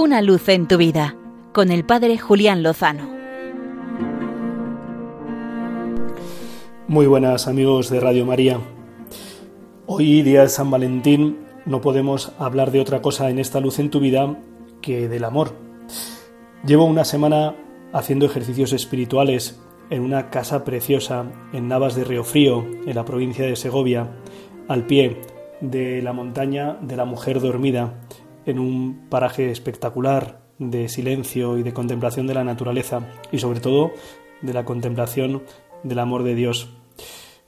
Una luz en tu vida con el Padre Julián Lozano. Muy buenas amigos de Radio María. Hoy día de San Valentín no podemos hablar de otra cosa en esta luz en tu vida que del amor. Llevo una semana haciendo ejercicios espirituales en una casa preciosa en Navas de Río Frío, en la provincia de Segovia, al pie de la montaña de la mujer dormida, en un paraje espectacular de silencio y de contemplación de la naturaleza y sobre todo de la contemplación del amor de Dios.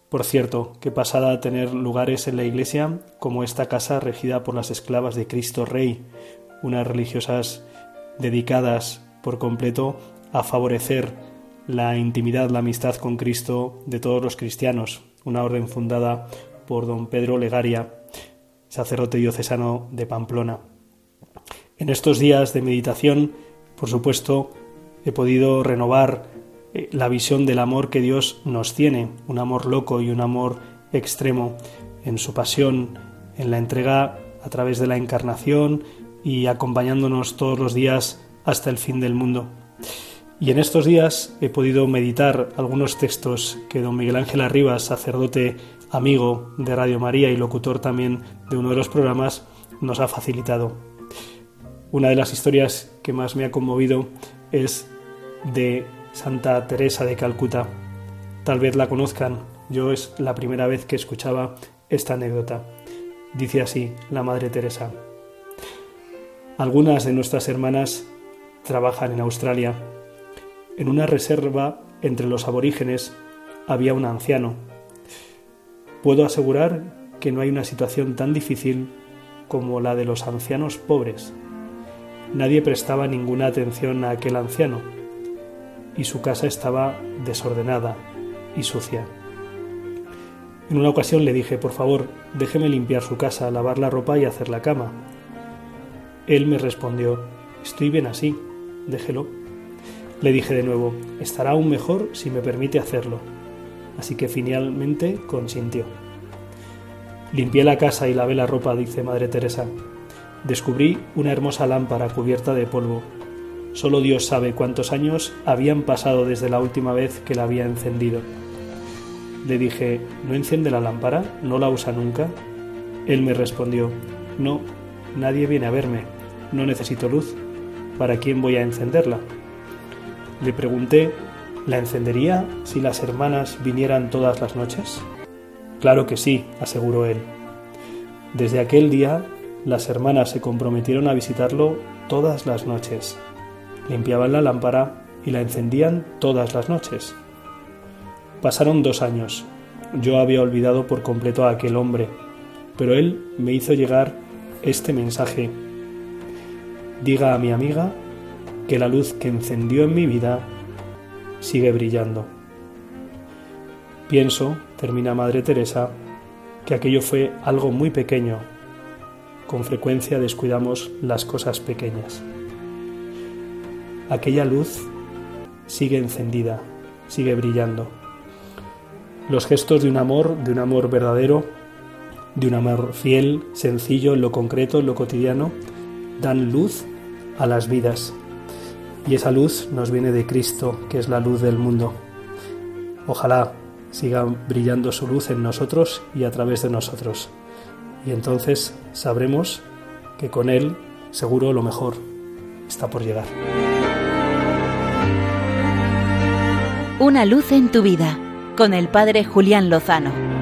Por cierto, qué pasada tener lugares en la iglesia como esta casa regida por las esclavas de Cristo Rey, unas religiosas dedicadas por completo a favorecer la intimidad, la amistad con Cristo de todos los cristianos, una orden fundada por don Pedro Legaria, sacerdote diocesano de Pamplona. En estos días de meditación, por supuesto, he podido renovar eh, la visión del amor que Dios nos tiene, un amor loco y un amor extremo en su pasión, en la entrega a través de la encarnación y acompañándonos todos los días hasta el fin del mundo. Y en estos días he podido meditar algunos textos que don Miguel Ángel Arribas, sacerdote amigo de Radio María y locutor también de uno de los programas, nos ha facilitado. Una de las historias que más me ha conmovido es de Santa Teresa de Calcuta. Tal vez la conozcan, yo es la primera vez que escuchaba esta anécdota. Dice así la Madre Teresa. Algunas de nuestras hermanas trabajan en Australia en una reserva entre los aborígenes había un anciano. Puedo asegurar que no hay una situación tan difícil como la de los ancianos pobres. Nadie prestaba ninguna atención a aquel anciano y su casa estaba desordenada y sucia. En una ocasión le dije, por favor, déjeme limpiar su casa, lavar la ropa y hacer la cama. Él me respondió, estoy bien así, déjelo. Le dije de nuevo, estará aún mejor si me permite hacerlo. Así que finalmente consintió. Limpié la casa y lavé la ropa, dice Madre Teresa. Descubrí una hermosa lámpara cubierta de polvo. Solo Dios sabe cuántos años habían pasado desde la última vez que la había encendido. Le dije, ¿no enciende la lámpara? ¿No la usa nunca? Él me respondió, no, nadie viene a verme, no necesito luz. ¿Para quién voy a encenderla? Le pregunté, ¿la encendería si las hermanas vinieran todas las noches? Claro que sí, aseguró él. Desde aquel día, las hermanas se comprometieron a visitarlo todas las noches. Limpiaban la lámpara y la encendían todas las noches. Pasaron dos años. Yo había olvidado por completo a aquel hombre, pero él me hizo llegar este mensaje. Diga a mi amiga que la luz que encendió en mi vida sigue brillando. Pienso, termina Madre Teresa, que aquello fue algo muy pequeño. Con frecuencia descuidamos las cosas pequeñas. Aquella luz sigue encendida, sigue brillando. Los gestos de un amor, de un amor verdadero, de un amor fiel, sencillo en lo concreto, en lo cotidiano, dan luz a las vidas y esa luz nos viene de Cristo, que es la luz del mundo. Ojalá siga brillando su luz en nosotros y a través de nosotros. Y entonces sabremos que con Él seguro lo mejor está por llegar. Una luz en tu vida con el Padre Julián Lozano.